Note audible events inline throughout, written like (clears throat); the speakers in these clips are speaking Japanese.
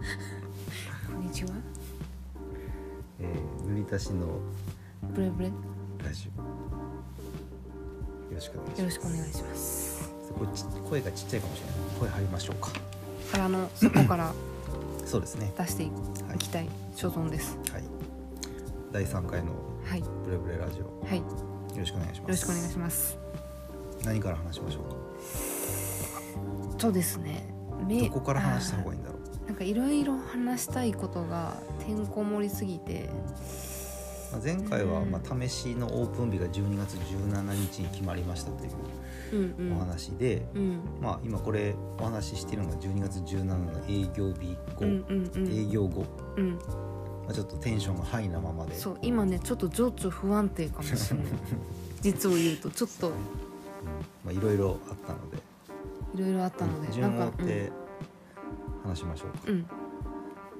(laughs) こんにちは。えー、塗り足しのブレブレ。よラジオ。よろしくお願いします。ろしくお願いします。これち声がちっちゃいかもしれない。声張りましょうか。腹の底から (clears throat) そうですね。出していはい。きたい所存です。はい。第3回のはい。よブレブレラジオ。はい。よよろしくお願いします。ろしくお願いします。何から話しましょうか？とですね。めどこから話した方がいいなんかいろいろ話したいことがてんこ盛りすぎて。まあ前回はうんまあ試しのオープン日が12月17日に決まりましたといううんうん。お話で、うん。まあ今これお話ししているのが12月17の営業日後、うんうんうん。営業後、うん。まあ、ちょっとテンションがハイなままで。そう今ねちょっと情緒不安定かもしれない。(laughs) 実を言うとちょっと。まあいろいろあったので。いろいろあったので順を追って話しましょうか、うん。うん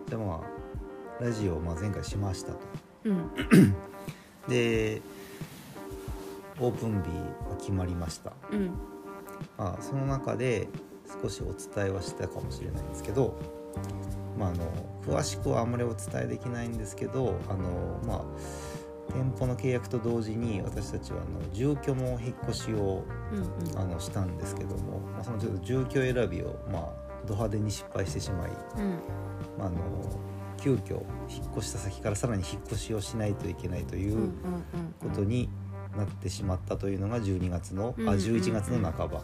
じゃあまあラジオをまあ前回しましたと。うん。(clears throat) でオープン日が決まりました、うん。まあ、その中で少しお伝えはしたかもしれないんですけど、まあ、あの詳しくはあんまりお伝えできないんですけどあの、まあ、店舗の契約と同時に私たちはあの住居も引っ越しをうんうん。あのしたんですけども、まあ、そのちょっと住居選びを、まあ、ド派手に失敗してしまい、あ、あの急遽引っ越した先からさらに引っ越しをしないといけないということになってしまったというのが12月の、あうんうんうん。11月の半ば、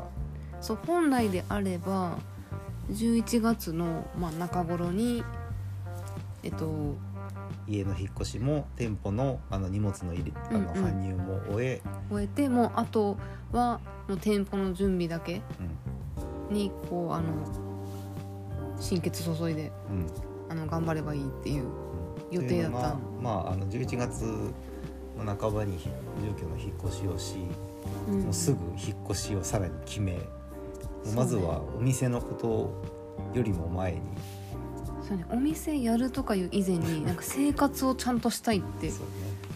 そう本来であれば11月の、まあ、中頃にえっと家の引っ越しも店舗のあの荷物の入れあの搬入も終え、終えてもうあとはもう店舗の準備だけうん。にこうあの心血注いでうん。あの頑張ればいいっていううん。予定だった。というのがまああの11月の半ばに住居の引っ越しをし、うん。もうすぐ引っ越しをさらに決め、まずはお店のことよりも前に。そうね。お店やるとかいう以前に (laughs) なんか生活をちゃんとしたいって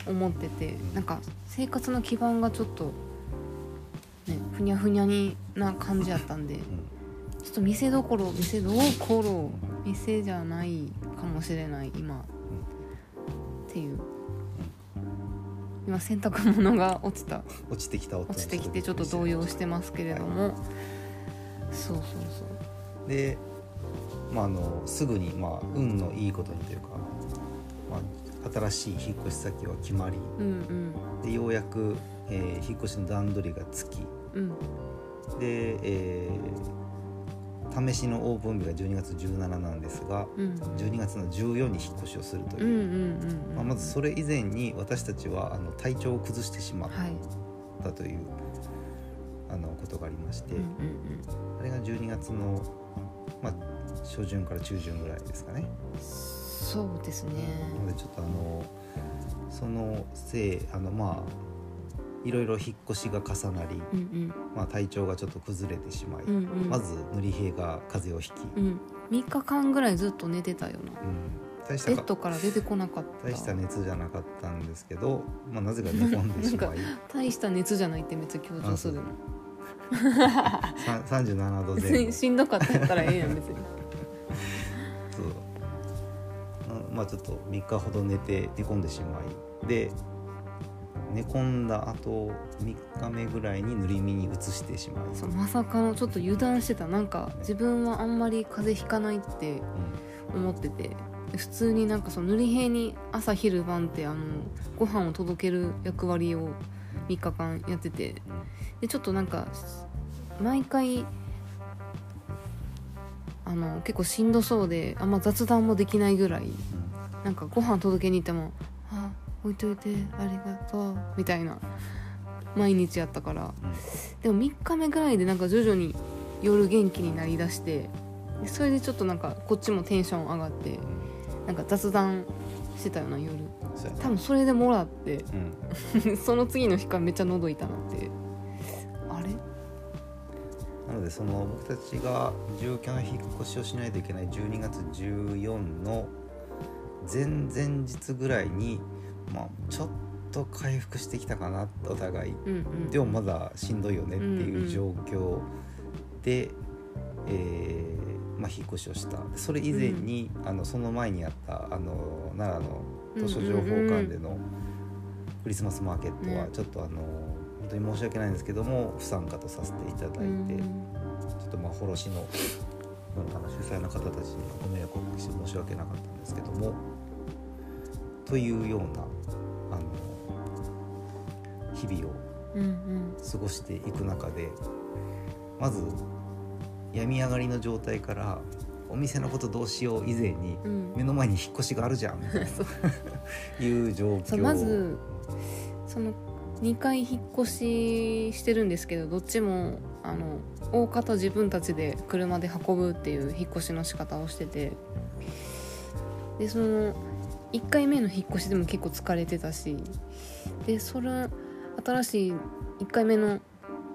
思っててうん。なんか生活の基盤がちょっとねふにゃふにゃにな感じやったんでうんちょっと店どころ店どころ店じゃないかもしれない今っていう。今洗濯物が落ちた。落ちてきた音。落ちてきてちょっと動揺してますけれども、そうそうそう。で、まあ、あのすぐに、まあ、運のいいことにというか、まあ、新しい引っ越し先は決まり。うんでようやく、えー引っ越しの段取りがつき。うんうん。で、えー試しのオープン日が12月17なんですがうん。12月の14に引っ越しをするという、まずそれ以前に私たちはあの体調を崩してしまっはいたという、あのことがありまして、あれが12月の、まあ、初旬から中旬ぐらいですかね。うんそうですね。なのでちょっとあのそのせいあのまあいろいろ引っ越しが重なり、うんうん。まあ、体調がちょっと崩れてしまい、うんうん。まず塗り平が風邪をひき、うん。3日間ぐらいずっと寝てたよな。うん。大したかベッドから出てこなかった。大した熱じゃなかったんですけど、まあ、なぜか寝込んでしまい。大した熱じゃないってめっちゃ強調する。のさん37度別前後。にしんどかったらええやん別に。(laughs) そう。あまあちょっと3日ほど寝て寝込んでしまい。で寝込んだ後3日目ぐらいに塗り身に移してしまいそうまさかのちょっと油断してた。なんか自分はあんまり風邪ひかないって思ってて。普通になんかその塗り平に朝昼晩ってあのご飯を届ける役割を3日間やってて。でちょっとなんか毎回あの結構しんどそうであんま雑談もできないぐらいなんかご飯届けに行っても「あ置いといてありがとう」みたいな毎日やったから。でも3日目ぐらいでなんか徐々に夜元気になりだしてでそれでちょっとなんかこっちもテンション上がってなんか雑談してたような。夜多分それでもらってうん。(laughs) その次の日からめっちゃ喉痛なって。あれ？なのでその僕たちが住居の引っ越しをしないといけない12月14の前々日ぐらいに、まあ、ちょっと回復してきたかなお互い。うんうん。でもまだしんどいよねっていう状況で、えーまあ、引っ越しをした。それ以前に、あのその前にあったあの奈良の図書情報館でのクリスマスマーケットはちょっとあの本当に申し訳ないんですけども不参加とさせていただいて、ちょっとまあ卸のあの主催の方たちにはご迷惑をおかけして申し訳なかったんですけどもというようなあの日々を過ごしていく中でまず病み上がりの状態からお店のことどうしよう以前にうん。目の前に引っ越しがあるじゃんみたい (laughs) そう。な (laughs) いう状況。まずその2回引っ越ししてるんですけどどっちもあの大方自分たちで車で運ぶっていう引っ越しの仕方をしててでその1回目の引っ越しでも結構疲れてたしでそれ新しい1回目の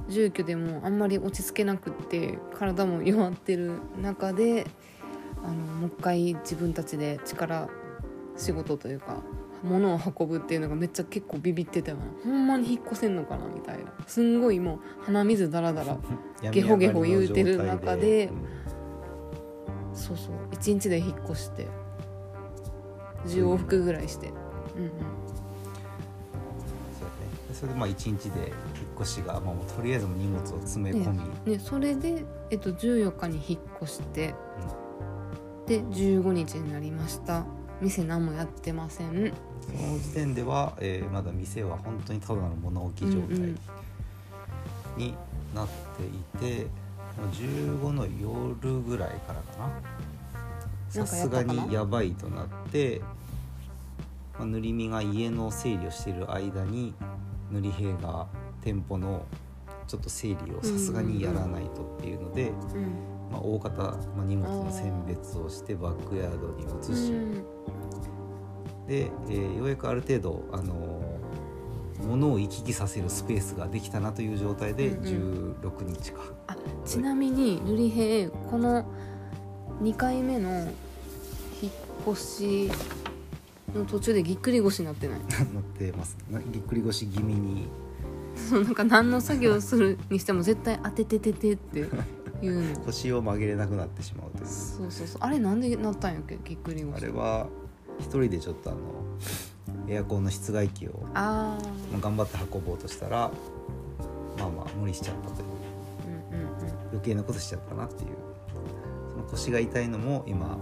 住居でもあんまり落ち着けなくって体も弱ってる中であのもう一回自分たちで力仕事というか物を運ぶっていうのがめっちゃ結構ビビってたよなほんまに引っ越せんのかなみたいな。すんごいもう鼻水ダラダラゲホゲホ言うてる中でそうそう1日で引っ越して10往復ぐらいして。うんうん。そうそれでまあ1日で引っ越しが、まあ、もうとりあえず荷物を詰め込み、ね、それで、えっと、14日に引っ越して、で15日になりました。店何もやってません。その時点では、えーまだ店は本当にただの物置状態うんうん。になっていて、まあ15の夜ぐらいからかなさすがにやばいとなって、まあ、塗り身が家の整理をしている間に塗り兵が店舗のちょっと整理をさすがにやらないとっていうので、うん。まあ、大方、まあ、荷物の選別をしてバックヤードに移し、うん。で、えーようやくある程度、あのー物を行き来させるスペースができたなという状態でうん16日か、あちなみに塗り兵この2回目の引っ越しの途中でぎっくり腰になってない？(laughs) なってます。なぎっくり腰気味に。そうなんか何の作業するにしても絶対当ててててって言うの。(laughs) 腰を曲げれなくなってしまうという。そうそうそう。あれなんでなったんやっけ？ぎっくり腰。あれは一人でちょっとあのエアコンの室外機を、あまあ、頑張って運ぼうとしたらまあまあ無理しちゃったという。ーうんうん。余計なことしちゃったなっていう腰が痛いのも今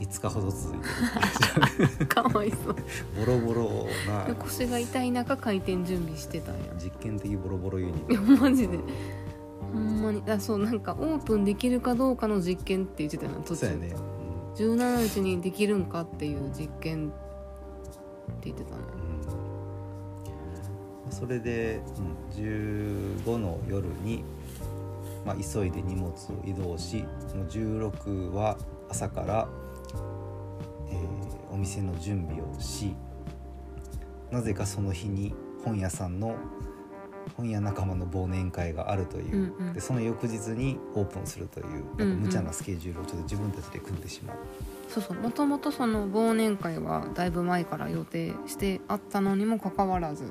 5日ほど続いてる。う (laughs) んかわいそう。ボロボロな。腰が痛い中開店準備してたんや。実験的ボロボロユニいやットマジで。ほんまに。あそうなんかオープンできるかどうかの実験って言ってたよな途中。そうやね、17日にできるんかっていう実験って言ってたの。うん。それで、うん、15の夜に、まあ、急いで荷物を移動しその16は朝から、えーお店の準備をしなぜかその日に本屋さんの本屋仲間の忘年会があるという、うんうん。でその翌日にオープンするといううんうん。なんか無茶なスケジュールをちょっと自分たちで組んでしまう、そうそう。もともとその忘年会はだいぶ前から予定してあったのにもかかわらず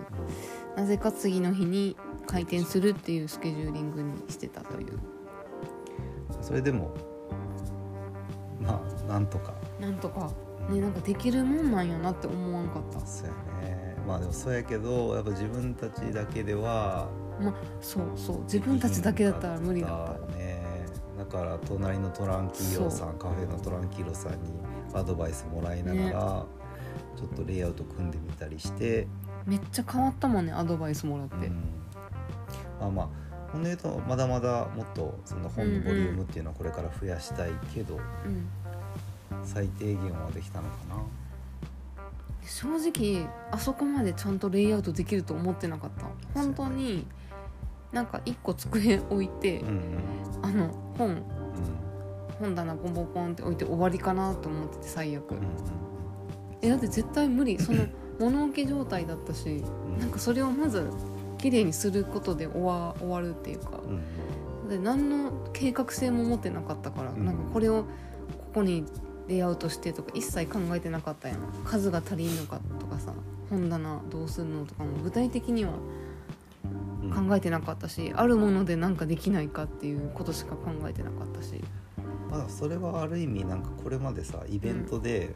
なぜか次の日に開店するっていうスケジューリングにしてたという。それでもまあなんとか。なんとか。ねなんかできるもんなんやなって思わんかった。そうやね。まあでもそうやけどやっぱ自分たちだけではまあそうそう。自分たちだけだったら無理だった。たね。だから隣のトランキーロさんカフェのトランキーロさんにアドバイスもらいながら、ね。ちょっとレイアウト組んでみたりして、めっちゃ変わったもんねアドバイスもらって、うんまあまあほんで言うとまだまだもっとその本のボリュームっていうのはこれから増やしたいけど、うん。最低限はできたのかな。正直あそこまでちゃんとレイアウトできると思ってなかった。本当になんか一個机置いて、うんうん。あの本。うん。本棚ポンポンポンって置いて終わりかなと思ってて最悪、うん。えだって絶対無理。その物置状態だったしうん。なんかそれをまず綺麗にすることで終わ終わるっていうか。うんで何の計画性も持ってなかったから、うんなんかこれをここにレイアウトしてとか一切考えてなかったやん。数が足りんのかとかさ本棚どうするのとかも具体的にはうん。考えてなかったし、あるもので何かできないかっていうことしか考えてなかったし。まあそれはある意味なんかこれまでさイベントで、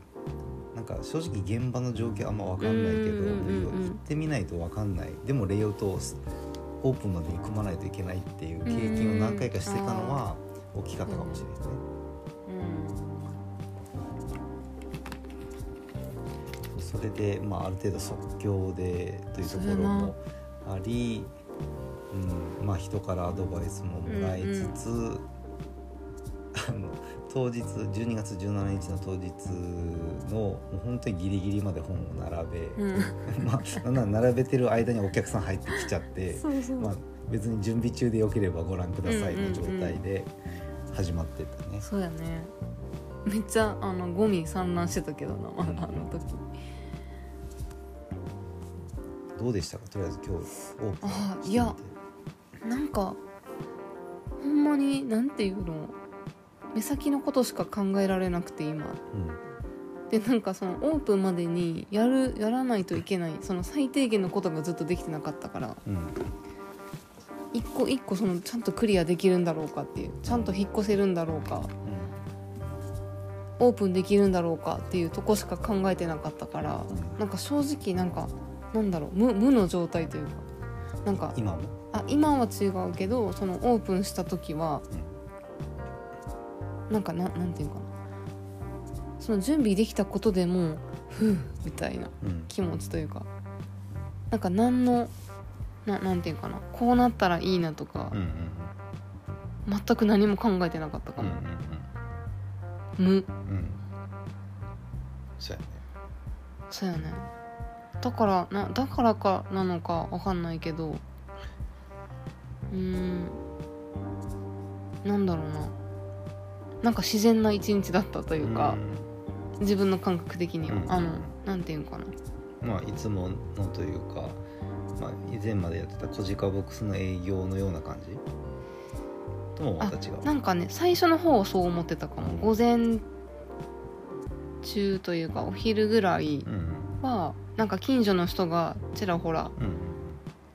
なんか正直現場の状況あんま分かんないけど、うんうんうんうん行ってみないと分かんない。でもレイアウトをオープンまでに組まないといけないっていう経験を何回かしてたのは大きかったかもしれないですね。それで、まあ、ある程度即興でというところもあり、うん。まあ、人からアドバイスももらいつつ、あの当日12月17日の当日のもう本当にギリギリまで本を並べ、うん。う (laughs) んまあ並べてる間にお客さん入ってきちゃって。まあ、別に準備中でよければご覧くださいの状態で始まってったね。そうやね。めっちゃあのゴミ散乱してたけどなまだあの時。どうでしたか？とりあえず今日オープンあいやなんかほんまになんていうの？目先のことしか考えられなくて今。でなんかそのオープンまでにやるやらないといけないその最低限のことがずっとできてなかったから。うん。うん一個一個そのちゃんとクリアできるんだろうかっていうちゃんと引っ越せるんだろうか。オープンできるんだろうかっていうとこしか考えてなかったから。うん。なんか正直なんかなんだろう無無の状態というか。なんか今も？あ今は違うけどそのオープンした時は、なんかななんていうかな。その準備できたことでもふうみたいなうん。気持ちというか。なんか何のななんていうかな。こうなったらいいなとかうんうん全く何も考えてなかったかうんうんも、無うん。うん。そうやね。そうやね。だからなだからかなのかわかんないけど。うーん。なんだろうななんか自然な一日だったというか、自分の感覚的には、うん。あのなんていうのかな。うんまあいつものというか、まあ、以前までやってたコジカボックスの営業のような感じ？ともまた違う。なんかね最初の方はそう思ってたかも。午前中というかお昼ぐらいうん。はなんか近所の人がちらほらうん。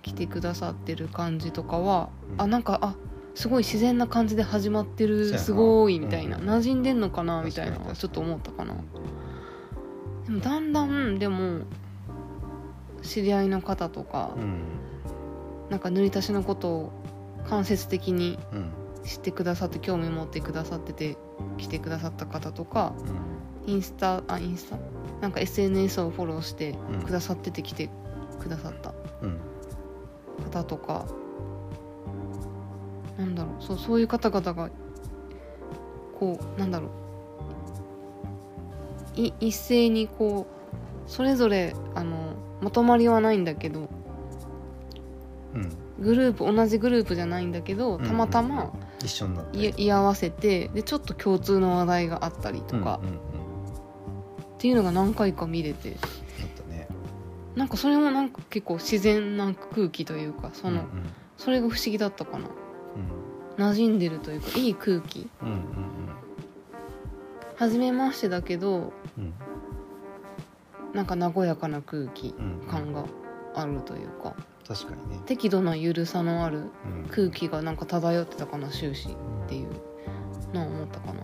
来てくださってる感じとかは、うん。あなんかあすごい自然な感じで始まってるすごいみたいな、うん。馴染んでんのかなみたいなちょっと思ったかな。でもだんだんでも知り合いの方とか、うん。なんか塗り足しのことを間接的にうん。知ってくださって興味持ってくださってて来てくださった方とかインスタあインスタ？なんか SNS をフォローしてうん。くださってて来てくださったうんうん。方とか、なんだろう。そうそういう方々がこうなんだろう。い一斉にこうそれぞれあのまとまりはないんだけどうん。グループ同じグループじゃないんだけどうんたまたま一緒になってい居合わせてでちょっと共通の話題があったりとか。うんうんうんっていうのが何回か見れて。なんかそれもなんか結構自然な空気というかその、うんそれが不思議だったかな。うん馴染んでるというかいい空気。うんうん初めましてだけどうんうんなんか和やかな空気うん感があるというか。確かにね。適度な緩さのあるうん。空気がなんか漂ってたかな終始っていう。のを思ったかな。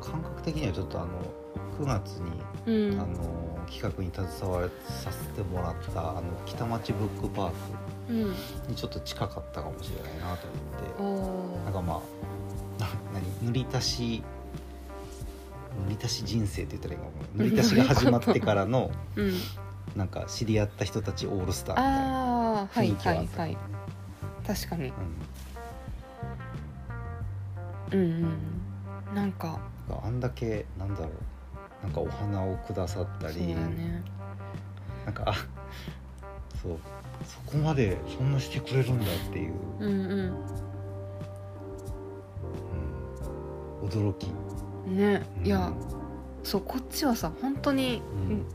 感覚的にはちょっとあの9月に、うん。あの企画に携われさせてもらったあの北町ブックパーク。うんにちょっと近かったかもしれないなと思って。おなんかまあな何？塗り足し塗り足し人生って言ったらいいのかな塗り足しが始まってからの (laughs) うん。なんか知り合った人たちオールスターみたいな雰囲い気はあった。かもねはいはい。確かに。うん。うんうん。なんか。あんだけなんだろう。なんかお花をくださったり、ね。なんかあそうそこまでそんなしてくれるんだっていう、うんうん。うん、驚き。ね。いやうんそうこっちはさ本当に、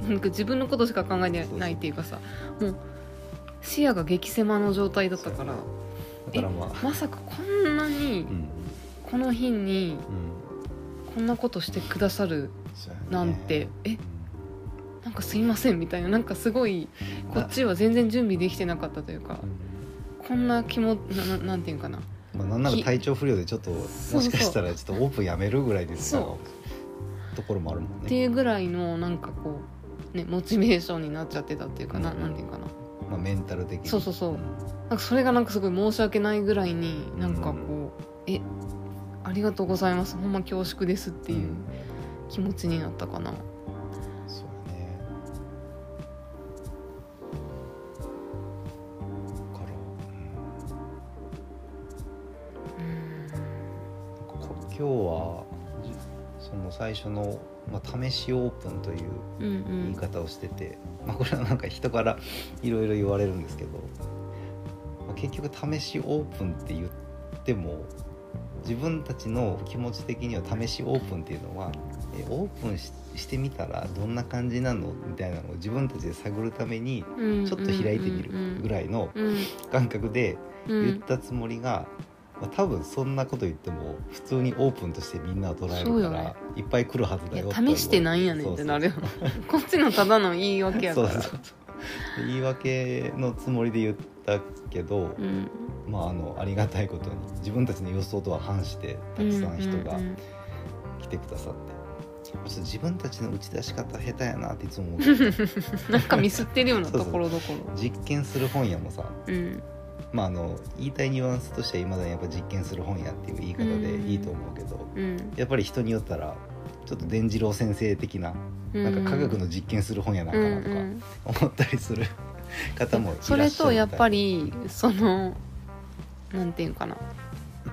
うん。なんか自分のことしか考えてないっていうかさもう視野が激狭の状態だったからだからまあ。まさかこんなにうん。この日にうん。こんなことしてくださるなんてえうんなんかすいませんみたいななんかすごいこっちは全然準備できてなかったというかうん。こんな気もなななんていうかな。まあ、なんならき体調不良でちょっともしかしたらちょっとオープンやめるぐらいですところもあるもんってね、いうぐらいのなんかこうねモチベーションになっちゃってたっていうかな,、うん。なんていうかな。まあ、メンタル的に。そうそうそう。ん。なんかそれがなんかすごい申し訳ないぐらいになんかこう、えありがとうございます。ほんま恐縮ですっていう気持ちになったかな、今日はじその最初の、まあ、試しオープンといううん言い方をしてて、まあ、これはなんか人からいろいろ言われるんですけど、まあ、結局試しオープンって言っても自分たちの気持ち的には試しオープンっていうのはえオープンししてみたらどんな感じなのみたいなのを自分たちで探るためにうんちょっと開いてみるぐらいのうん。感覚でうん。言ったつもりが、まあ、多分そんなこと言っても普通にオープンとしてみんなは捉えるから、ね。いっぱい来るはずいだよや試してなんやねんってなるよ (laughs) こっちのただの言い訳やから。そうそう。そう言い訳のつもりで言ったけど、うん。まああのありがたいことに自分たちの予想とは反してたくさん人が来てくださって、自分たちの打ち出し方下手やなっていつも思う。う (laughs) んなんかミスってるようなところどころ。実験する本屋もさうんまああの言いたいニュアンスとしてはいまだにやっぱ実験する本屋っていう言い方でいいと思うけど、うん。やっぱり人によったらちょっと伝次郎先生的ななんか科学の実験する本屋なんかなとか思ったりする (laughs) 方もいらっしゃそるれとやっぱりりそのなんていうかな。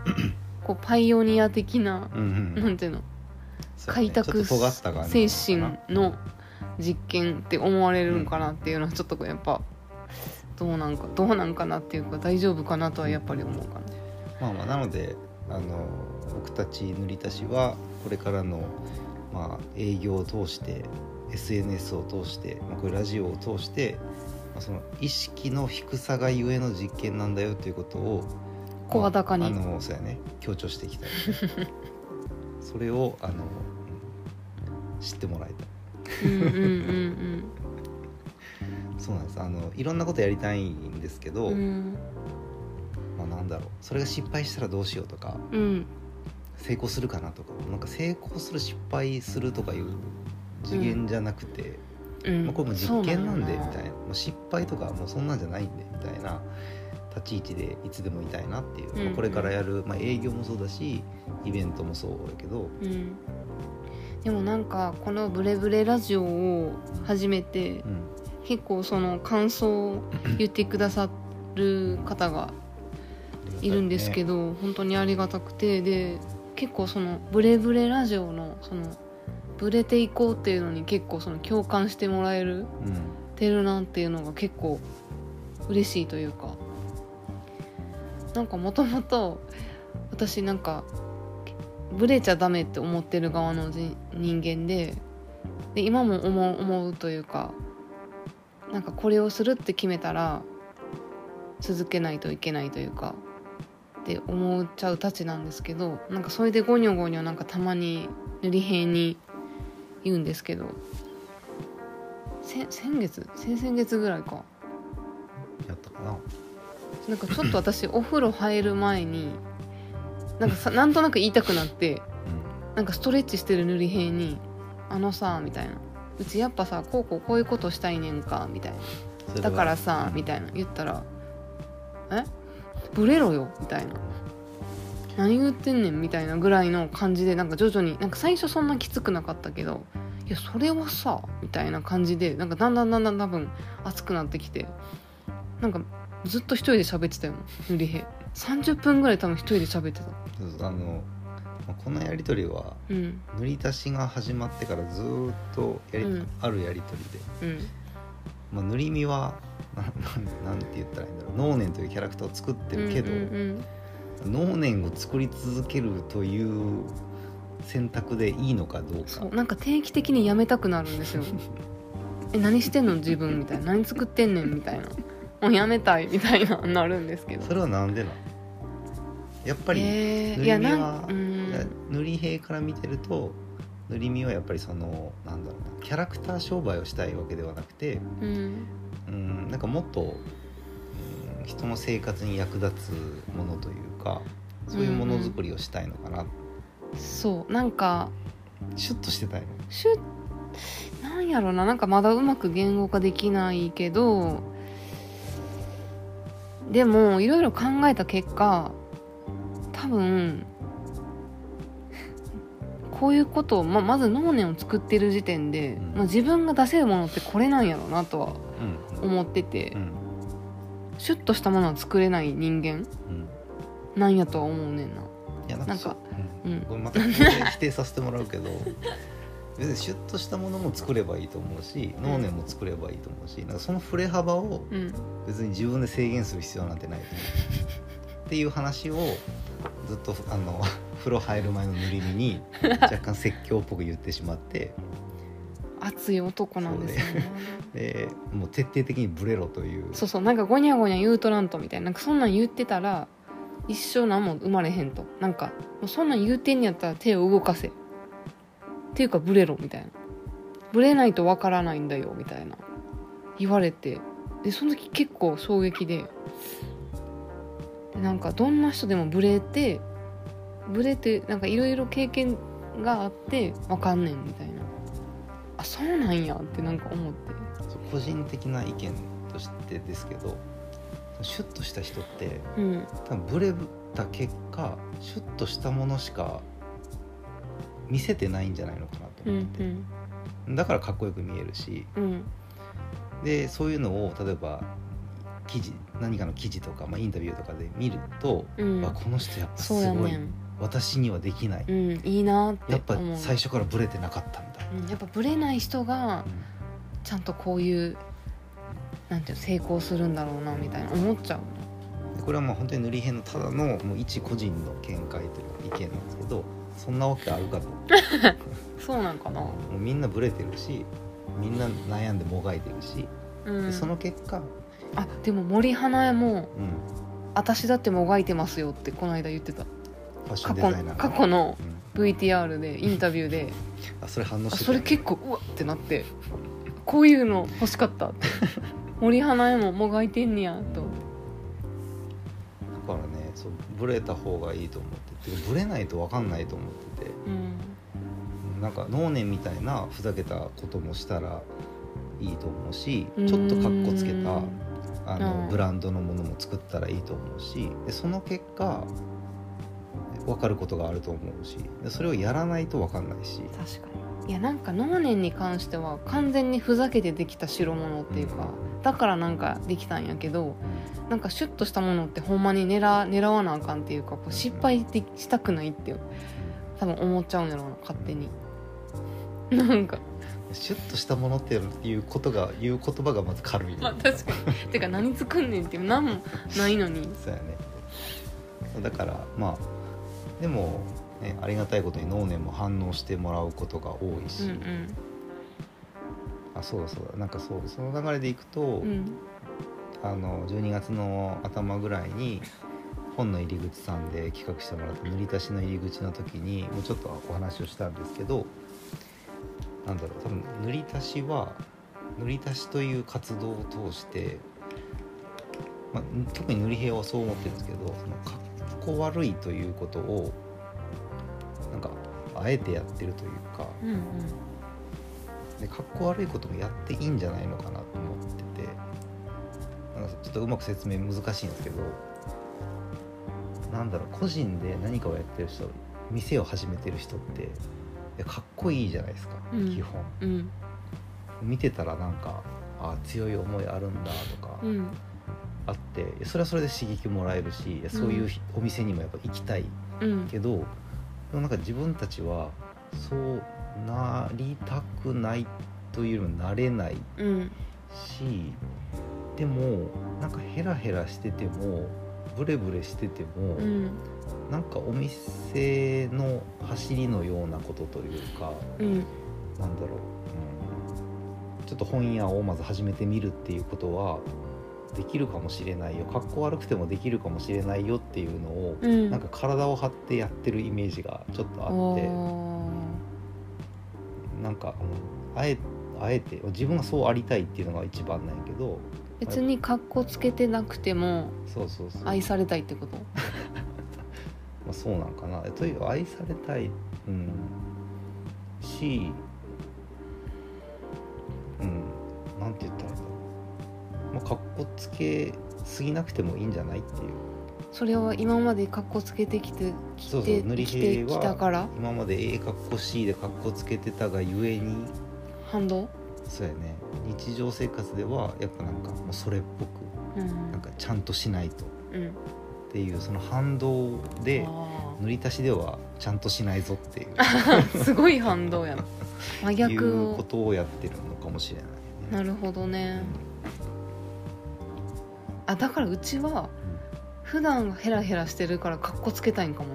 (clears throat) こうパイオニア的なうんうん。なんていうの。開拓精神の実験って思われるんかなっていうのはちょっとやっぱどうなんかどうなんかなっていうか大丈夫かなとはやっぱり思うかな。まあまあなのであの僕たち塗り足しはこれからの、まあ、営業を通して SNS を通して、まあ、これラジオを通して、まあ、その意識の低さがゆえの実験なんだよということを声高に。まああのそうやね強調していきたい、(laughs) それをあのうん知ってもらいたい。うんうんうんそうなんです。あのいろんなことやりたいんですけど、うん。うんまあ、なんだろう。それが失敗したらどうしようとかうん。成功するかなとか。なんか成功する失敗するとかいう次元じゃなくて、うん。まあ、これもう実験なんでみたいな。もう失敗とかもうそんなんじゃないんでみたいな。立ち位置でいつでもいたいなっていう、まあこれからやる、まあ、営業もそうだしイベントもそうやけど、うん。でもなんかこの「ブレブレラジオ」を始めてうん結構その感想を (laughs) 言ってくださる方がいるんですけど、ど、本当にありがたくてで結構その「ブレブレラジオの」そのブレていこうっていうのに結構その共感してもらえるうん。てるなっていうのが結構嬉しいというかなんかもともと私なんかブレちゃダメって思ってる側のじ人間でで今も思う思うというかなんかこれをするって決めたら続けないといけないというかって思っちゃうたちなんですけどなんかそれでゴニョゴニョなんかたまに塗り平に言うんですけどせ先月？先々月ぐらいか。やったかな。なんかちょっと私お風呂入る前になんかさなんとなく言いたくなってなんかストレッチしてる塗り平に「あのさ」みたいな「うちやっぱさこうこうこういうことしたいねんか」みたいうんな「だからさ」みたいな。言ったら「え？ブレろよ」みたいな「何言ってんねん」みたいなぐらいの感じでなんか徐々になんか最初そんなきつくなかったけど「いやそれはさ」みたいな感じでなんかだんだんだんだん多分熱くなってきてなんかずっと一人で喋ってたよ塗り平30分ぐらい多分一人で喋ってた。あのまあこのやり取りはうん。塗り足しが始まってからずーっとやり、うん。あるやり取りで、うん。まあ、塗り身はななんなんて言ったらいいんだろう。能年というキャラクターを作ってるけど、能年を作り続けるという選択でいいのかどうか。そう。なんか定期的にやめたくなるんですよ。(laughs) え何してんの自分みたいな。何作ってんねんみたいな。もうやめたいみたいななるんですけど。それはなんでなのやっぱりえー塗いやなんうん塗り兵から見てると塗り身はやっぱりそのなんだろうなキャラクター商売をしたいわけではなくてうん。うんなんかもっと、うん人の生活に役立つものというかそういうものづくりをしたいのかな、そうなんかシュッとしてたいのシュなんやろななんかまだうまく言語化できないけどでもいろいろ考えた結果多分こういうことを、ままず脳年を作ってる時点で、うん。まあ、自分が出せるものってこれなんやろうなとはうん。思ってて、うん。シュッとしたものは作れない人間うん。なんやとは思うねんな。いやなんかうんう。ん。これまた否定させてもらうけど (laughs) 別にシュッとしたものも作ればいいと思うし能年も作ればいいと思うしなんかその振れ幅をうん。別に自分で制限する必要なんてないと思うっていう話をずっとあの (laughs) 風呂入る前の塗り身に (laughs) 若干説教っぽく言ってしまって。熱い男なんですよね。でもう徹底的にブレろという。そうそうなんかゴニャゴニャ言うとらんとみたいな。なんかそんなん言ってたら一生何も生まれへんと。なんかもうそんなん言うてんやったら手を動かせ。っていうかブレろみたいな。ブレないとわからないんだよみたいな。言われて。でその時結構衝撃ででなんかどんな人でもブレてブレてなんかいろいろ経験があってわかんねんみたいな。あそうなんやってなんか思って。個人的な意見としてですけどシュッとした人ってうん。多分ブレた結果シュッとしたものしか見せてないんじゃないのかなとうん思ってて、だからかっこよく見えるし。うんうん。でそういうのを例えば記事何かの記事とか、まあ、インタビューとかで見ると、うん。あこの人やっぱすそうやごい、ねん。私にはできない、うんいいなってやっぱ思う最初からブレてなかったんだ、うんやっぱブレない人がちゃんとこういうなんていうの成功するんだろうなみたいな思っちゃう。でこれはまあ本当に塗り編のただのもう一個人の見解というか意見なんですけどそんなわけあるかと。(laughs) そうなんかな。もうみんなブレてるしみんな悩んでもがいてるし、うん。でその結果、あでも森花江もうん、私だってもがいてますよってこの間言ってた。過去過去のうん。VTR でインタビューで。(laughs) あそれ反応してたあそれ結構うわってなって。こういうの欲しかったって。(laughs) 森花江ももがいてんねやとだからねそうブレた方がいいと思ってて。ブレないと分かんないと思ってて。うん。なんか能年みたいなふざけたこともしたらいいと思うしうん。ちょっとかっこつけたあのうん。ブランドのものも作ったらいいと思うしでその結果分かることがあると思うしでそれをやらないと分かんないし。確かに。いやなんか能年に関しては完全にふざけてできた代物っていうか、だからなんかできたんやけどなんかシュッとしたものってほんまに狙狙わなあかんっていうかこう失敗でしたくないって多分思っちゃうんやろうな勝手に。なんかシュッとしたものっていうことが言う言葉がまず軽い、まあ確かに。てか何作んねんって何もないのに。そうやね。だからまあでも、ね、ありがたいことに能年も反応してもらうことが多いし、うんあそうだそうだ。なんかそうその流れでいくと、うん。うんあの12月の頭ぐらいに本の入り口さんで企画してもらった塗り足しの入り口の時にもうちょっとお話をしたんですけどなんだろう多分塗り足しは塗り足しという活動を通して、まあ、特に塗り部屋はそう思ってるんですけどそのかっこ悪いということをなんかあえてやってるというかうんうん。でかっこ悪いこともやっていいんじゃないのかなと思っててなんかちょっとうまく説明難しいんですけどなんだろう個人で何かをやってる人店を始めてる人ってかっこいいじゃないですか、うん。基本。うん。見てたらなんかあ強い思いあるんだとかうん。あって、それはそれで刺激もらえるしそういうひお店にもやっぱ行きたいうん。けどでもなんか自分たちはそうなりたくないというよりもなれないうん。しでもなんかヘラヘラしててもブレブレしてても、うんなんかお店の走りのようなことというかうん。なんだろう、うん、ちょっと本屋をまず始めてみるっていうことはできるかもしれないよ。かっこ悪くてもできるかもしれないよっていうのを、うん。なんか体を張ってやってるイメージがちょっとあって。おなんか、うんあえあえて自分がそうありたいっていうのが一番なんやけどー別に格好つけてなくても愛されたいってこと？まあ、そうなんかな。という愛されたい、うん、しうん。なんて言ったらいいんだろう、まあ、かっこつけすぎなくてもいいんじゃないっていう。それは今までカッコつけてきてきそうそう。て塗りきて平はきたから？今までええかっこしいでかっこつけてたがゆえに。反動？そうやね。日常生活ではやっぱなんかもうそれっぽく。うん。なんかちゃんとしないと。っうんていうその反動であ塗り足しではちゃんとしないぞっていう。ー (laughs) すごい反動やな真い逆うこをとをやってるのかもしれないね。なるほどね。あだからうちは普段ヘラヘラしてるからカッコつけたいんかも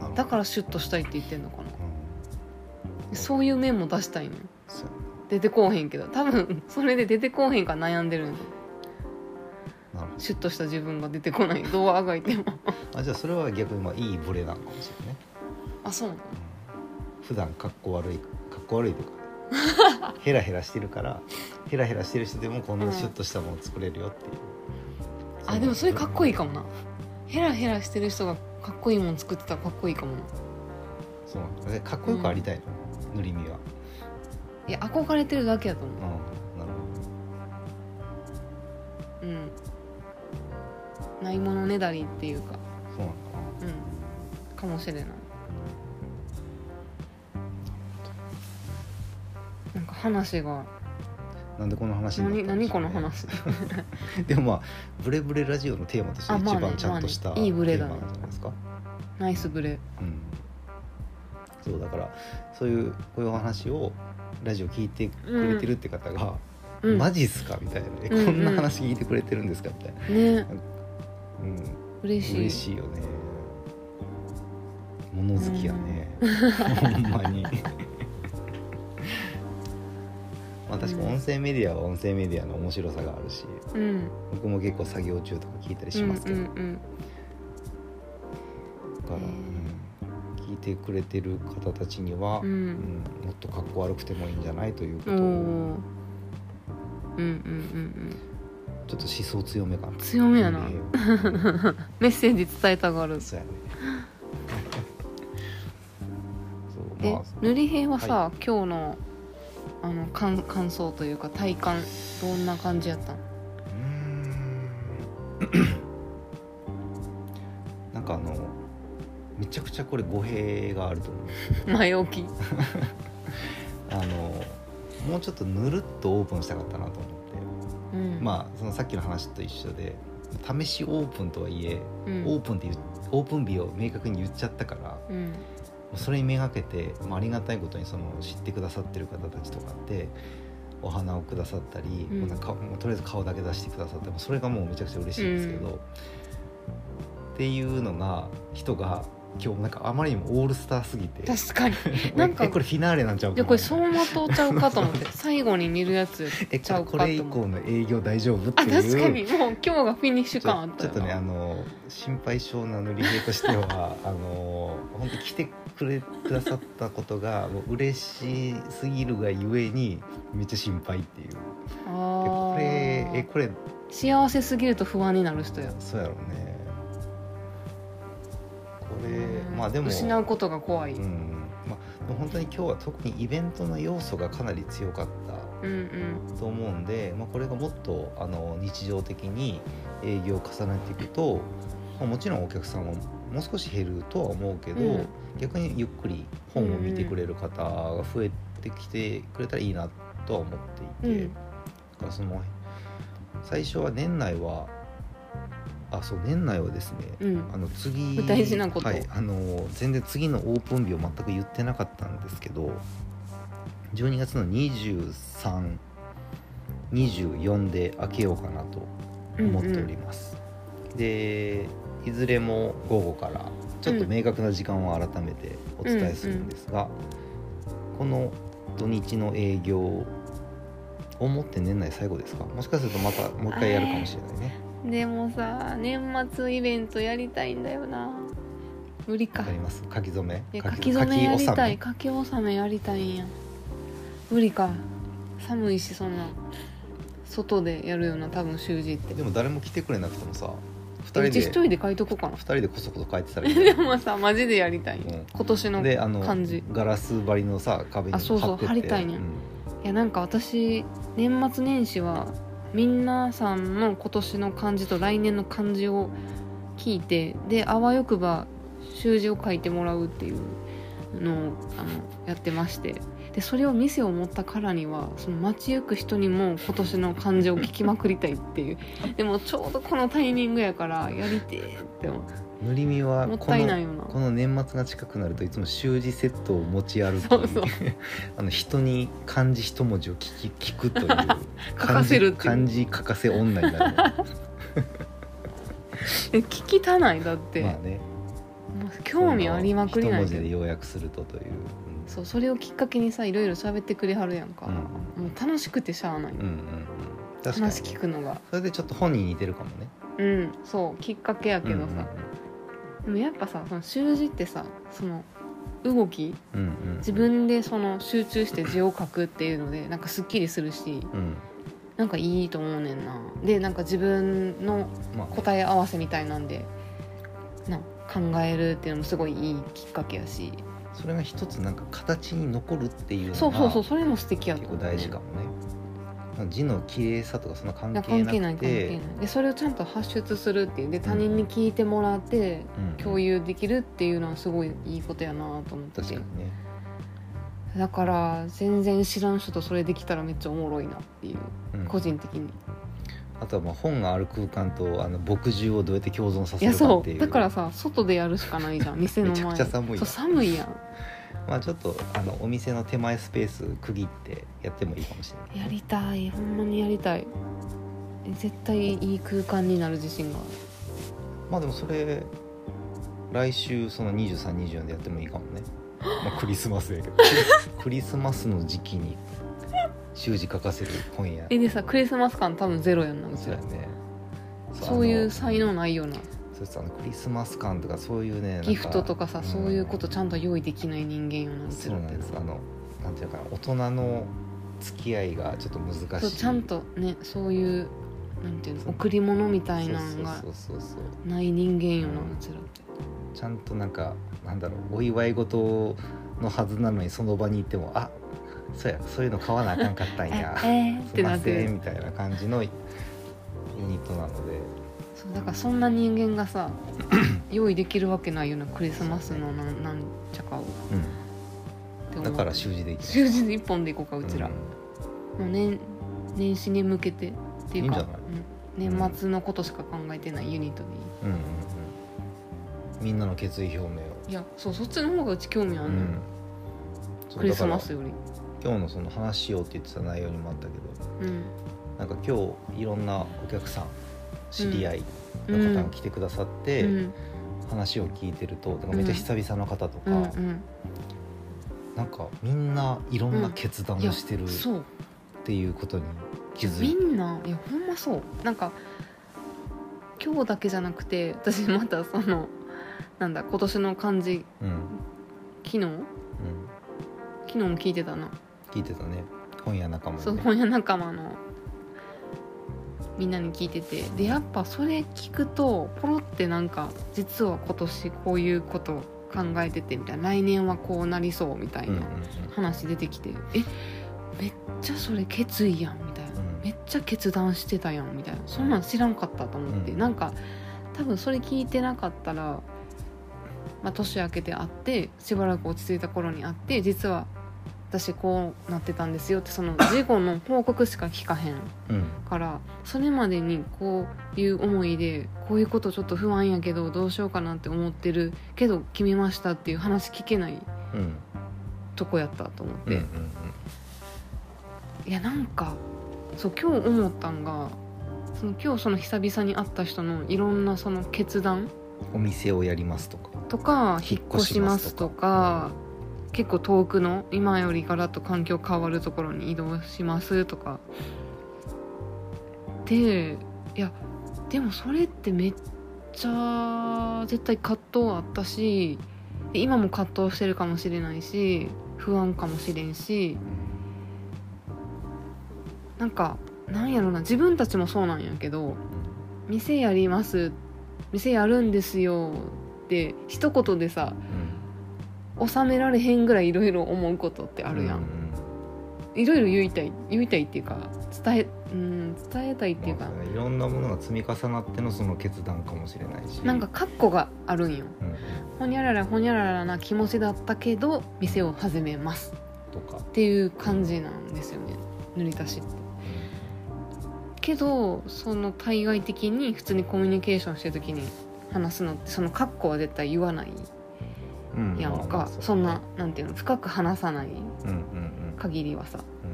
な。だからシュッとしたいって言ってんのかな。うん。そういう面も出したいの。出てこうへんけど。多分それで出てこうへんから悩んでるんでシュッとした自分が出てこない。どうあがいても。どあじゃあそれは逆にまあいいブレなのかもしれないね、あそうなの？うん、普段かっこ悪いかっこ悪いとかヘラヘラしてるからヘラヘラしてる人でもこんなシュッとしたもの作れるよっていう、あでもそれかっこいいかかもな。ヘラヘラしてる人がかっこいいもん作ってたらかっこいいかもな。そうかっこよくありたいの、塗り身は。いや憧れてるだけやと思うんないものねだりっていうか。そうなんだな。うん。かもしれないなんか話が。なんでこの話になった何んでしょうね。何この話？(laughs) でもまあブレブレラジオのテーマとしてあまあね一番ちゃんとしたまあね。いいブレだね。ゃないですか、ナイスブレ。うん、そうだからそういうこういうお話をラジオ聞いてくれてるって方が「うん。マジっすか?」みたいな、えうんうん。こんな話聞いてくれてるんですか?」みたいな、ね。うん、嬉しい。嬉しいよね。物好きやね、ほんまに。(laughs) まあ確か音声メディアは音声メディアの面白さがあるしうん。僕も結構作業中とか聞いたりしますけど、うんうんだから、うん。聞いてくれてる方たちには、うん。うんもっとかっこ悪くてもいいんじゃないということを。うんうんうんうんちょっと思想強めかな。うん強めやな。ねメッセージ伝えたがる。そうやね。そうえまあ。塗り平はさ、今日のあの感感想というか体感どんな感じやったん？(coughs) なんかあのめちゃくちゃこれ語弊があると思う。(laughs) 前置き。(laughs) あのもうちょっとぬるっとオープンしたかったなと思ってうん。まあそのさっきの話と一緒で試しオープンとはいえ、うん。オープンってオープン日を明確に言っちゃったからもうん。うそれにめがけて、まあ、ありがたいことにその知ってくださってる方たちとかってお花をくださったり、うん。もうなんかもうとりあえず顔だけ出してくださってそれがもうめちゃくちゃ嬉しいんですけど、うん。っていうのが人が今日なんかあまりにもオールスターすぎて。確かに。(laughs) なんかえこれフィナーレなんちゃうかな。いやこれ走馬灯ちゃうかと思って最後に見るやつえちゃうかことれ以思って。(laughs) 降の営業大丈夫ってあいう。確かにもう今日がフィニッシュ感あったよちょっとねあなの心配性な塗り絵としては (laughs) あの本当に来てくれくださったことがもう嬉しすぎるがゆえにめっちゃ心配っていう。えあこれえーこれ幸せすぎると不安になる人や。そうやろうねまあでも。失うことが怖い、うん。まあ、でも本当に今日は特にイベントの要素がかなり強かった。うん、うん。と思うんで、まあ、これがもっとあの日常的に営業を重ねていくと、まあ、もちろんお客さんももう少し減るとは思うけど、うん。逆にゆっくり本を見てくれる方が増えてきてくれたらいいなとは思っていて、うん。だからその最初は年内はあそう年内はですねうん。あの次大事なこと。はい、あの全然次のオープン日を全く言ってなかったんですけど12月の2324で開けようかなと思っております、でいずれも午後からちょっと明確な時間を改めてお伝えするんですが、この土日の営業をもって年内最後ですか？もしかするとまたもう一回やるかもしれないねでもさ年末イベントやりたいんだよな。無理か。やります。書き初め。いや書き初めやりたい。書書き納めやりたいんや。無理か。寒いしそんな。外でやるような多分習字って。でも誰も来てくれなくてもさ人でうち一人で書いとこうかな。二人でこそこそ書いてたらいいでもさマジでやりたい。よ、うん。今年のであの感じ。ガラス張りのさ壁にあそうそう。貼ってって。貼りたいね。うん。いやなんか私年末年始は皆さんの今年の漢字と来年の漢字を聞いてであわよくば習字を書いてもらうっていうのをあのやってまして。でそれを店を持ったからにはその街行く人にも今年の漢字を聞きまくりたいっていう。でもちょうどこのタイミングやからやりてえって思って。塗り身はもっこいないよな。この年末が近くなるといつも習字セットを持ち歩きそうそう。(laughs) あの人に漢字一文字を聞き聞くという (laughs) 書かせるっていう。漢字漢字書かせ女になるの。(laughs) え聞きたない？だって、まあね。もう興味ありまくりない一文字で要約するとという、そうそれをきっかけにさいろいろ喋ってくれはるやんか、うんもう楽しくてしゃあない、うんうんうん。うん確かに話聞くのが。それでちょっと本に似てるかもね。うんそうきっかけやけどさ、でもやっぱさその習字ってさその動きうんうんうん。うん自分でその集中して字を書くっていうのでなんかすっきりするしうん。なんかいいと思うねんな。でなんか自分のまあね答え合わせみたいなんでな考えるっていうのもすごいいいきっかけやし。それが一つなんか形に残るっていうのがそうそうそうそれも素敵やと結思う、構大事かもね字の綺麗さとかそんな関いや係なくて。関係ない関係ない。でそれをちゃんと発出するっていう。で他人に聞いてもらってうん。共有できるっていうのはすごいいいことやなと思ってて。確かにね。だから全然知らん人とそれできたらめっちゃおもろいなっていう。うん。個人的に。あとはまあ本がある空間とあの墨汁をどうやって共存さいやせるかっていう。そう。だからさ外でやるしかないじゃん。店の前。めちゃくちゃ寒いやんそう寒いやん (laughs) まあちょっとあのお店の手前スペース区切ってやってもいいかもしれないやりたい。ほんまにやりたい。絶対いい空間になる自信が。あるまあでもそれ来週その2324でやってもいいかもね、まあ、クリスマスやけど。(laughs) クリスマスの時期に習字書かせる本屋。えでさクリスマス感多分ゼロやんなうちら。そうやね。そういう才能ないよなあのクリスマス感とかそういうねギフトとかさ、ん。そういうことちゃんと用意できない人間よなうちそうなんらってです。あのなんていうのかな大人の付き合いがちょっと難しい。ちゃんとねそういうなんていうの贈り物みたいなのがない人間よなうちらってちゃんとなんかなんだろうお祝い事のはずなのにその場に行ってもあそうやそういうの買わなあかんかったんや。え (laughs) えー、っすいまてなみたいな感じのユニットなのでそう。だからそんな人間がさ (clears throat) 用意できるわけないようなクリスマスのなんなんちゃかを。うだから習字でい習字で一本でいこうかうちら、うん。もう年年始に向けてっていうかいい年末のことしか考えてないユニットでいい、うんうんうん。みんなの決意表明を、いやそうそっちの方がうち興味あるの、うん。クリスマスだより今日のその話しようって言ってた内容にもあったけど。うん。なんか今日いろんなお客さん知り合いの方が来てくださって、うん。話を聞いてるとなんかめっちゃ久々の方とか、うんうん。なんかみんないろんな決断をしてるっていうことに気づみいて、んないやほんまそう。なんか今日だけじゃなくて私またそのなんだ今年の漢字うん。うん、昨日昨日も聞いてたな、聞いてたね。本屋仲間そう本屋仲間のみんなに聞いてて。でやっぱそれ聞くとポロってなんか実は今年こういうこと考えててみたいな。来年はこうなりそうみたいうんうんな話出てきて、えめっちゃそれ決意やんみたいな、うん。めっちゃ決断してたやんみたいな。そんなん知らんかったと思って、うん。なんか多分それ聞いてなかったら、まあ、年明けて会ってしばらく落ち着いた頃に会って実は私こうなってたんですよってその事故の報告しか聞かへんからそれまでにこういう思いでこういうことちょっと不安やけどどうしようかなって思ってるけど決めましたっていう話聞けないうんとこやったと思って、いやなんかそう今日思ったんがその今日その久々に会った人のいろんなその決断お店をやりますとか。とか引っ越しますとか結構遠くの今よりガラッと環境変わるところに移動しますとか。でいやでもそれってめっちゃ絶対葛藤あったし今も葛藤してるかもしれないし不安かもしれんしなんかなんやろな自分たちもそうなんやけど店やります店やるんですよって一言でさ収められへんぐらいいろいろ思うことってあるやん、いろいろ言いたい言いたいっていうか伝えうん伝えたいっていうか、まあいろんなものが積み重なってのその決断かもしれないし。なんかカッコがあるんよ。うんうん。ほにゃららほにゃららな気持ちだったけど店を始めます。とか、っていう感じなんですよね。塗り足しって。けどその対外的に普通にコミュニケーションしてる時に話すのってそのカッコは絶対言わない。うんやん。か、まあまあそんななんていうの深く話さない限りはさ。う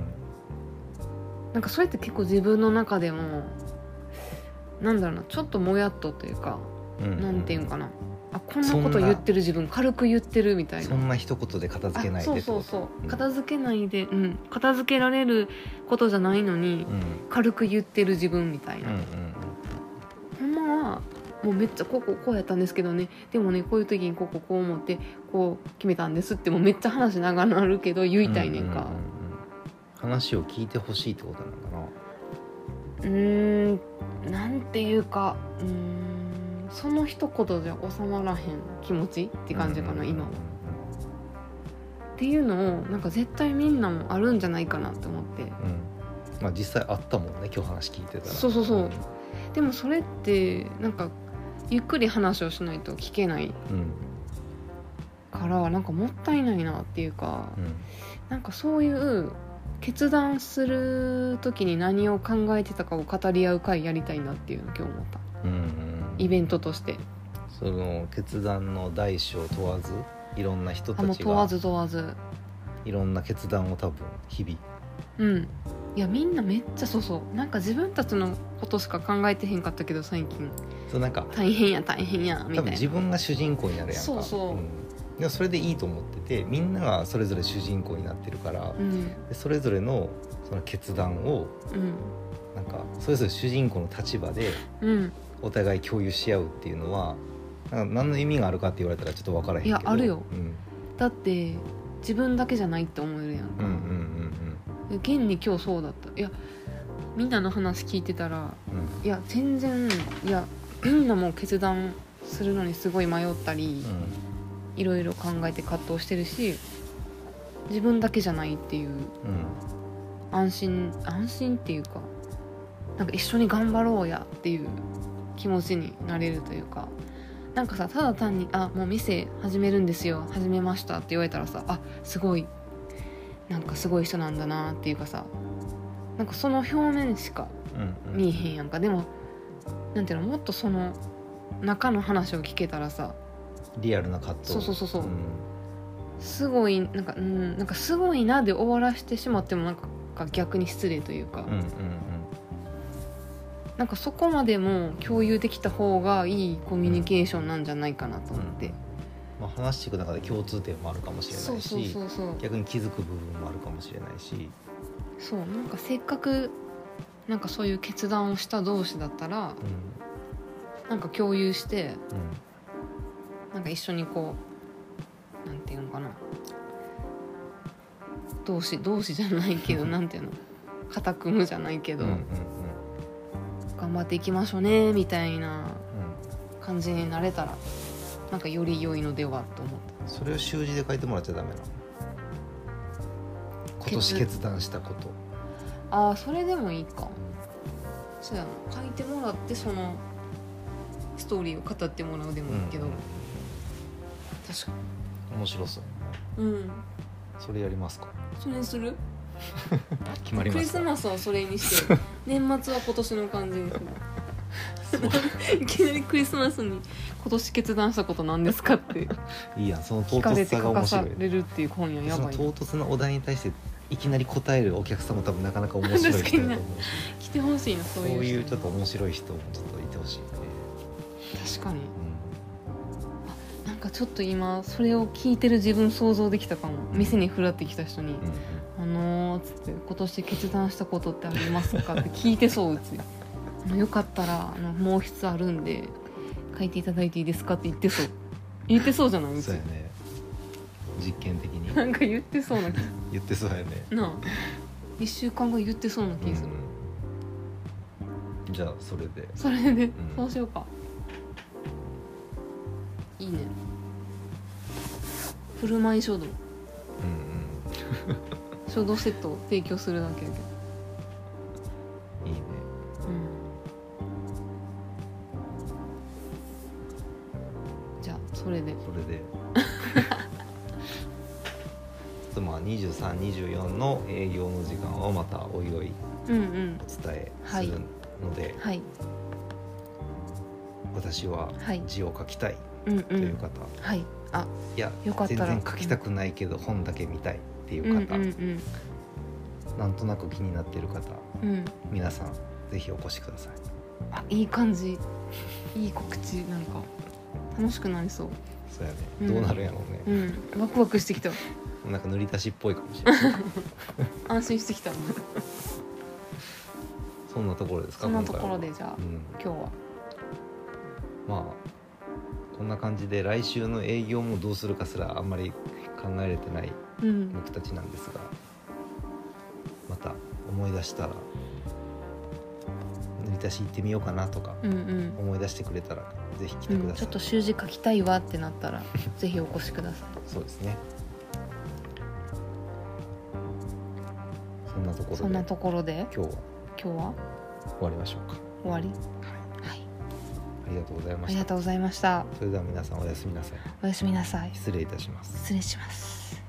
ん。なんかそれって結構自分の中でもなんだろうなちょっともやっとというか、うんうんなんていうんかな。あこんなこと言ってる自分軽く言ってるみたいな。そんな一言で片付けないでそうそうそう、ん。片付けないで、うん、片付けられることじゃないのに、うん。軽く言ってる自分みたいな、うんうんもうめっちゃこうこうこうやったんですけどね。でもねこういう時にこうこうこう思ってこう決めたんですってもうめっちゃ話しなるけど言いたいねんか。うううんうん。話を聞いてほしいってことなのかな。うーんなんていうかうーんその一言じゃ収まらへん気持ちって感じかな、今。は。っていうのをなんか絶対みんなもあるんじゃないかなって思って。うん。まあ実際あったもんね今日話聞いてたら。そうそうそうん。でもそれってなんかゆっくり話をしないと聞けないうん。からなんかもったいないなっていうかうん。なんかそういう決断する時に何を考えてたかを語り合う会やりたいなっていうのを今日思った。うんうん。イベントとして。その決断の大小問わずいろんな人あたちが問わず問わず。いろんな決断を多分日々。うんいやみんなめっちゃそうそう。なんか自分たちのことしか考えてへんかったけど最近。そうなんか大変や大変やみたいな。多分自分が主人公になるやんか。そうそう。ん。でもそれでいいと思っててみんながそれぞれ主人公になってるからうん。でそれぞれのその決断をうん。なんかそれぞれ主人公の立場でうん。お互い共有し合うっていうのはなんか何の意味があるかって言われたらちょっと分からへんけど。いやあるよ。うん、だって自分だけじゃないって思えるやんか、うんうんうん現に今日そうだった。いやみんなの話聞いてたらうん。いや全然いやみんなも決断するのにすごい迷ったり、いろいろ考えて葛藤してるし自分だけじゃないっていううんうん。安心安心っていうかなんか一緒に頑張ろうやっていう気持ちになれるというかなんかさただ単に「あもう店始めるんですよ始めました」って言われたらさあすごいなんかすごい人なんだなっていうかさなんかその表面しかうんうん。見えへんやんか。でもなんていうのもっとその中の話を聞けたらさリアルな葛藤。そうそうそうそう。うん。すごいなんかうんなんかすごいなで終わらしてしまってもなんか逆に失礼というか、うんうんなんかそこまでも共有できた方がいいコミュニケーションなんじゃないかなと思って、まあ、話していく中で共通点もあるかもしれないし逆に気づく部分もあるかもしれないし、そうなんかせっかくなんかそういう決断をした同士だったらうなんか共有してんうんなんか一緒にこうなんていうのかな。同士同士じゃないけどなんていうの。肩組むじゃないけど、うんうんうん。頑張っていきましょうねみたいなうん感じになれたらなんかより良いのではと思った。それを習字で書いてもらっちゃダメなの？今年決断したこと。ああそれでもいいか。そうやな。書いてもらってそのストーリーを語ってもらうでもいいけど、うん。確か面白そう。にうん。それやりますか？それにする？(laughs) 決まりクリスマスはそれにして。(laughs) 年末は今年の感じにする (laughs) いきなりクリスマスに今年決断したことなんですかって。いいやんその唐聞かれ突さがて書かさ面白い。れるっていう今夜やそのばい唐突なお題に対していきなり答えるお客さんも多分なかなか面白い人だと思うし来てほしいなそそうういう人いうちょっと面白い人もちょっといてほしいよ。ね、確かに。なんかちょっと今それを聞いてる自分想像できたかも。店にふらってきた人にうんうん「あのー」っつって「今年決断したことってありますか?」って聞いてそううちよかったらあの毛筆あるんで書いていただいていいですかって言ってそう。言ってそうじゃない？そうやね。実験的に。なんか言ってそうな気。(laughs) 言ってそうやね。なあ。1週間後言ってそうな気する、うん。じゃあそれで。それで、ん。そうしようか。いね。振る舞い書道。うんうん。書道セットを提供するだけやけどそれで。それで。とまあ2324の営業の時間をまたおいおいうんうん。お伝えするので、はい。私ははい。字を書きたいうんうというん方、はい。あいや全然書きたくないけど本だけ見たいっていううん方、うん。なんとなく気になっている方。うんうん。皆さんぜひお越しください。あいい感じ。いい告知なんか楽しくなりそう。そうやね、うん。どうなるんやろうね、うん。ワクワクしてきた。なんか塗り足しっぽいかもしれない安心してきた。そんなところですかそんなと今回は。ころでじゃあうん、今日は。まあこんな感じで来週の営業もどうするかすらあんまり考えれてないうん。僕たちなんですがまた思い出したら塗り足し行ってみようかなとかうんうん。思い出してくれたらぜひ来てうん、ください、ちょっと習字書きたいわってなったら (laughs) ぜひお越しください。そうですね。そんなところで。そんなところで？今日は。今日は？終わりましょうか。終わり？はい。はい。ありがとうございました。ありがとうございました。それでは皆さんおやすみなさい。おやすみなさい。失礼いたします。失礼します